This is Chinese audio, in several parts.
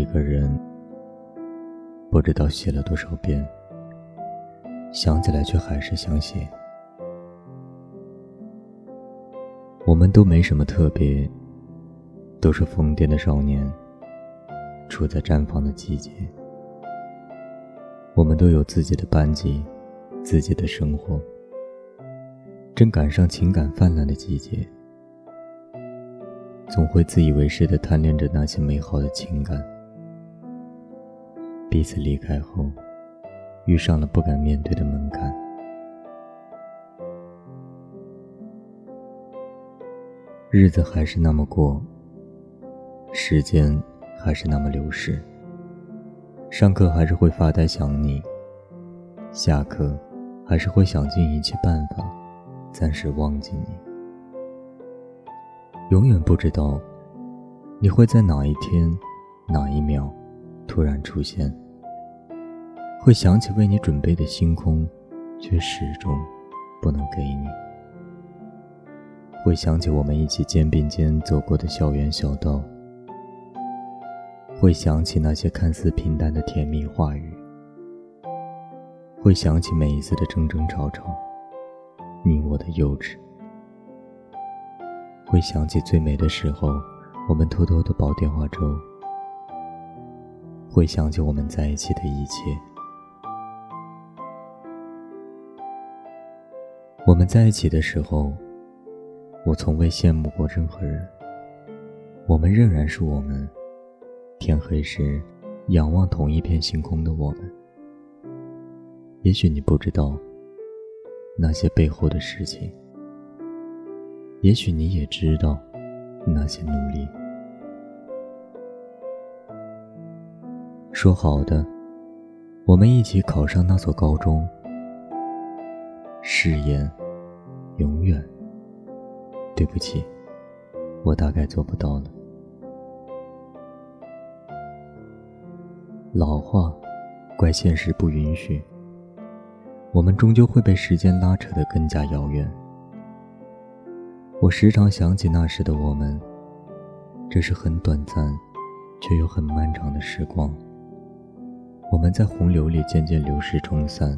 一个人，不知道写了多少遍，想起来却还是想写。我们都没什么特别，都是疯癫的少年，处在绽放的季节。我们都有自己的班级，自己的生活，正赶上情感泛滥的季节。总会自以为是的贪恋着那些美好的情感，彼此离开后，遇上了不敢面对的门槛。日子还是那么过，时间还是那么流逝。上课还是会发呆想你，下课还是会想尽一切办法，暂时忘记你。永远不知道，你会在哪一天、哪一秒突然出现。会想起为你准备的星空，却始终不能给你。会想起我们一起肩并肩走过的校园小道。会想起那些看似平淡的甜蜜话语。会想起每一次的争争吵吵，你我的幼稚。会想起最美的时候，我们偷偷的煲电话粥。会想起我们在一起的一切。我们在一起的时候，我从未羡慕过任何人。我们仍然是我们，天黑时仰望同一片星空的我们。也许你不知道那些背后的事情。也许你也知道，那些努力。说好的，我们一起考上那所高中。誓言，永远。对不起，我大概做不到了。老话，怪现实不允许。我们终究会被时间拉扯得更加遥远。我时常想起那时的我们，这是很短暂，却又很漫长的时光。我们在洪流里渐渐流失冲散，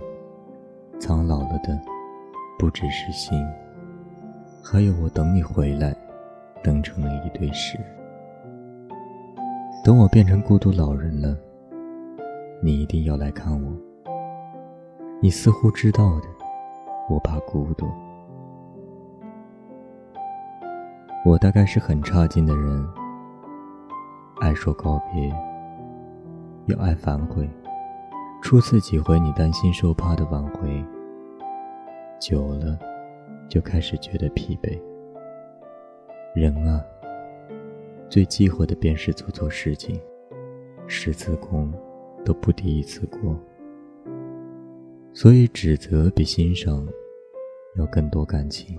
苍老了的不只是心，还有我等你回来，等成了一堆屎。等我变成孤独老人了，你一定要来看我。你似乎知道的，我怕孤独。我大概是很差劲的人，爱说告别，又爱反悔。初次几回你担心受怕的挽回，久了就开始觉得疲惫。人啊，最忌讳的便是做错事情，十次功都不抵一次过。所以指责比欣赏要更多感情。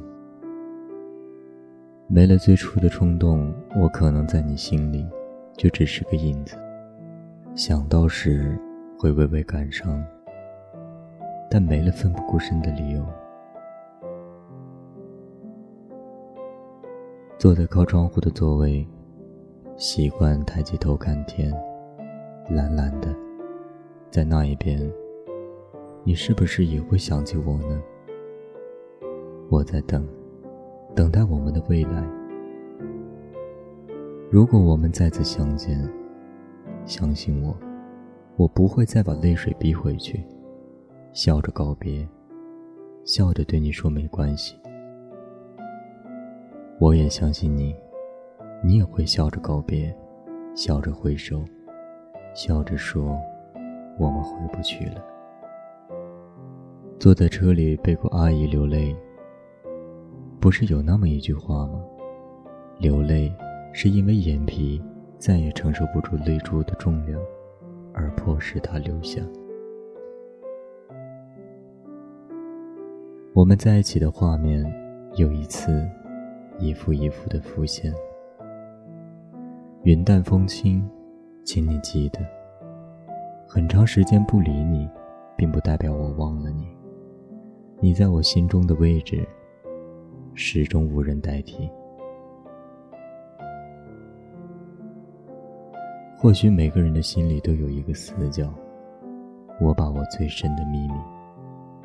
没了最初的冲动，我可能在你心里就只是个影子。想到时会微微感伤，但没了奋不顾身的理由。坐在靠窗户的座位，习惯抬起头看天，蓝蓝的，在那一边，你是不是也会想起我呢？我在等。等待我们的未来。如果我们再次相见，相信我，我不会再把泪水逼回去，笑着告别，笑着对你说没关系。我也相信你，你也会笑着告别，笑着挥手，笑着说我们回不去了。坐在车里背过阿姨流泪。不是有那么一句话吗？流泪是因为眼皮再也承受不住泪珠的重量，而迫使他留下。我们在一起的画面，又一次一幅一幅的浮现。云淡风轻，请你记得，很长时间不理你，并不代表我忘了你。你在我心中的位置。始终无人代替。或许每个人的心里都有一个死角，我把我最深的秘密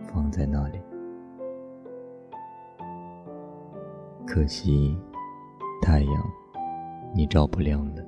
放在那里。可惜，太阳，你照不亮的。